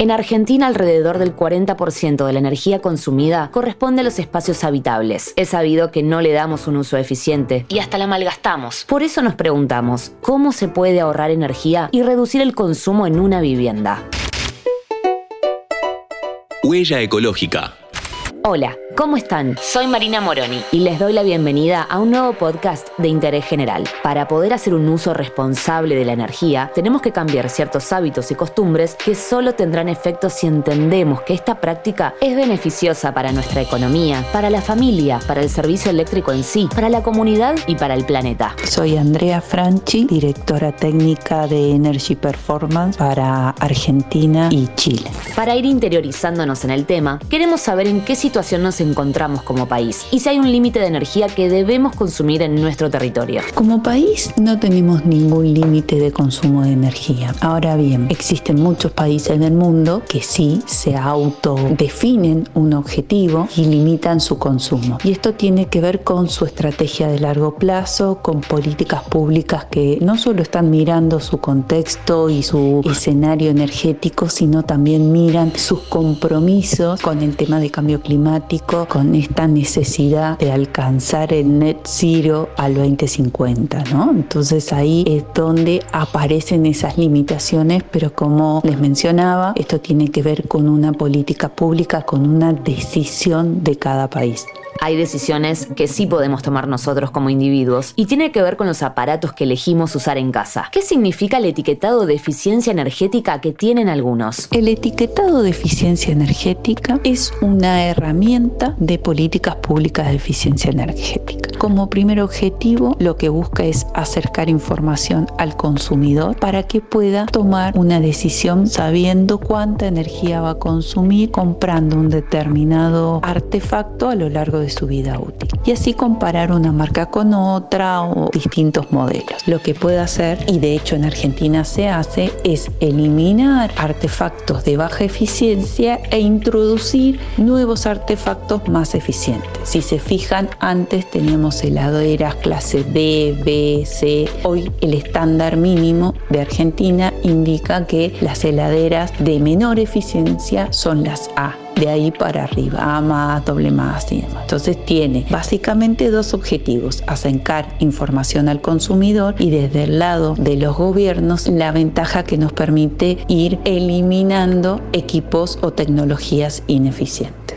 En Argentina, alrededor del 40% de la energía consumida corresponde a los espacios habitables. Es sabido que no le damos un uso eficiente y hasta la malgastamos. Por eso nos preguntamos, ¿cómo se puede ahorrar energía y reducir el consumo en una vivienda? Huella ecológica. Hola, ¿cómo están? Soy Marina Moroni y les doy la bienvenida a un nuevo podcast de interés general. Para poder hacer un uso responsable de la energía, tenemos que cambiar ciertos hábitos y costumbres que solo tendrán efecto si entendemos que esta práctica es beneficiosa para nuestra economía, para la familia, para el servicio eléctrico en sí, para la comunidad y para el planeta. Soy Andrea Franchi, directora técnica de Energy Performance para Argentina y Chile. Para ir interiorizándonos en el tema, queremos saber en qué situación nos encontramos como país y si hay un límite de energía que debemos consumir en nuestro territorio. Como país no tenemos ningún límite de consumo de energía. Ahora bien, existen muchos países en el mundo que sí se autodefinen un objetivo y limitan su consumo. Y esto tiene que ver con su estrategia de largo plazo, con políticas públicas que no solo están mirando su contexto y su escenario energético, sino también miran sus compromisos con el tema de cambio climático con esta necesidad de alcanzar el net zero al 2050, ¿no? Entonces ahí es donde aparecen esas limitaciones, pero como les mencionaba, esto tiene que ver con una política pública, con una decisión de cada país hay decisiones que sí podemos tomar nosotros como individuos y tiene que ver con los aparatos que elegimos usar en casa. ¿Qué significa el etiquetado de eficiencia energética que tienen algunos? El etiquetado de eficiencia energética es una herramienta de políticas públicas de eficiencia energética. Como primer objetivo, lo que busca es acercar información al consumidor para que pueda tomar una decisión sabiendo cuánta energía va a consumir comprando un determinado artefacto a lo largo de su vida útil. Y así comparar una marca con otra o distintos modelos. Lo que puede hacer, y de hecho en Argentina se hace, es eliminar artefactos de baja eficiencia e introducir nuevos artefactos más eficientes. Si se fijan, antes teníamos heladeras clase B, B, C. Hoy el estándar mínimo de Argentina indica que las heladeras de menor eficiencia son las A de ahí para arriba, A más, doble más y demás. Entonces tiene básicamente dos objetivos, acercar información al consumidor y desde el lado de los gobiernos la ventaja que nos permite ir eliminando equipos o tecnologías ineficientes.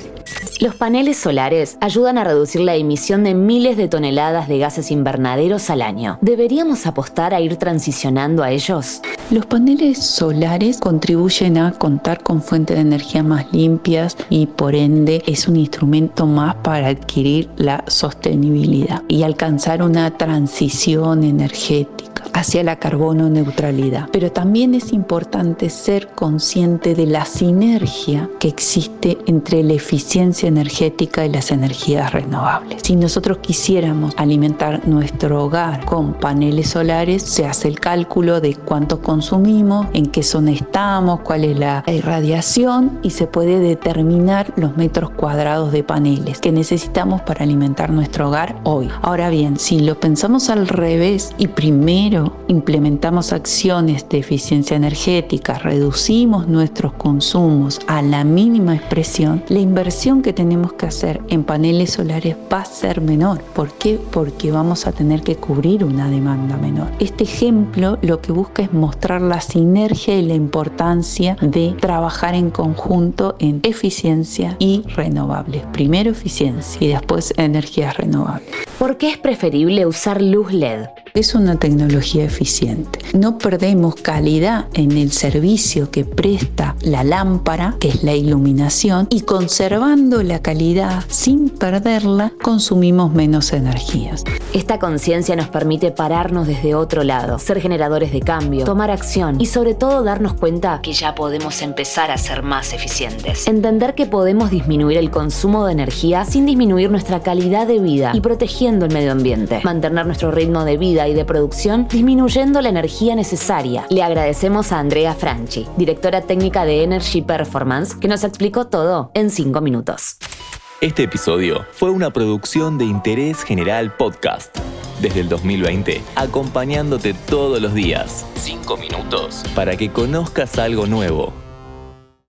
Los paneles solares ayudan a reducir la emisión de miles de toneladas de gases invernaderos al año. ¿Deberíamos apostar a ir transicionando a ellos? Los paneles solares contribuyen a contar con fuentes de energía más limpias y por ende es un instrumento más para adquirir la sostenibilidad y alcanzar una transición energética hacia la carbono neutralidad. Pero también es importante ser consciente de la sinergia que existe entre la eficiencia energética y las energías renovables. Si nosotros quisiéramos alimentar nuestro hogar con paneles solares, se hace el cálculo de cuánto consumimos, en qué zona estamos, cuál es la irradiación y se puede determinar los metros cuadrados de paneles que necesitamos para alimentar nuestro hogar hoy. Ahora bien, si lo pensamos al revés y primero implementamos acciones de eficiencia energética, reducimos nuestros consumos a la mínima expresión, la inversión que tenemos que hacer en paneles solares va a ser menor. ¿Por qué? Porque vamos a tener que cubrir una demanda menor. Este ejemplo lo que busca es mostrar la sinergia y la importancia de trabajar en conjunto en eficiencia y renovables. Primero eficiencia y después energías renovables. ¿Por qué es preferible usar luz LED? Es una tecnología eficiente. No perdemos calidad en el servicio que presta la lámpara, que es la iluminación, y conservando la calidad sin perderla, consumimos menos energías. Esta conciencia nos permite pararnos desde otro lado, ser generadores de cambio, tomar acción y sobre todo darnos cuenta que ya podemos empezar a ser más eficientes. Entender que podemos disminuir el consumo de energía sin disminuir nuestra calidad de vida y protegiendo el medio ambiente. Mantener nuestro ritmo de vida y de producción, disminuyendo la energía necesaria. Le agradecemos a Andrea Franchi, directora técnica de Energy Performance, que nos explicó todo en 5 minutos. Este episodio fue una producción de Interés General Podcast. Desde el 2020, acompañándote todos los días. 5 minutos. Para que conozcas algo nuevo